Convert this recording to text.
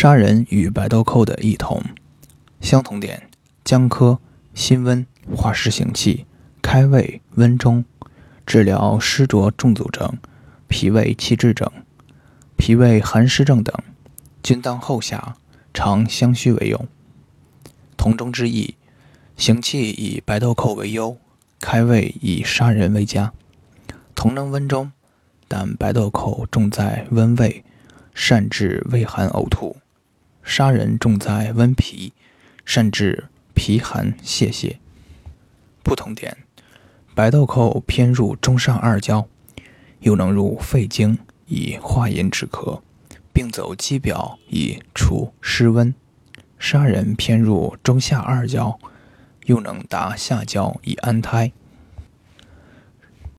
砂仁与白豆蔻的异同，相同点：姜科，辛温，化湿行气，开胃温中，治疗湿浊重阻症、脾胃气滞症、脾胃寒湿症等，均当后下，常相须为用。同中之异，行气以白豆蔻为优，开胃以砂仁为佳。同能温中，但白豆蔻重在温胃。善治胃寒呕吐，砂仁重在温脾，善治脾寒泄泻。不同点：白豆蔻偏入中上二焦，又能入肺经以化饮止咳，并走肌表以除湿温；砂仁偏入中下二焦，又能达下焦以安胎。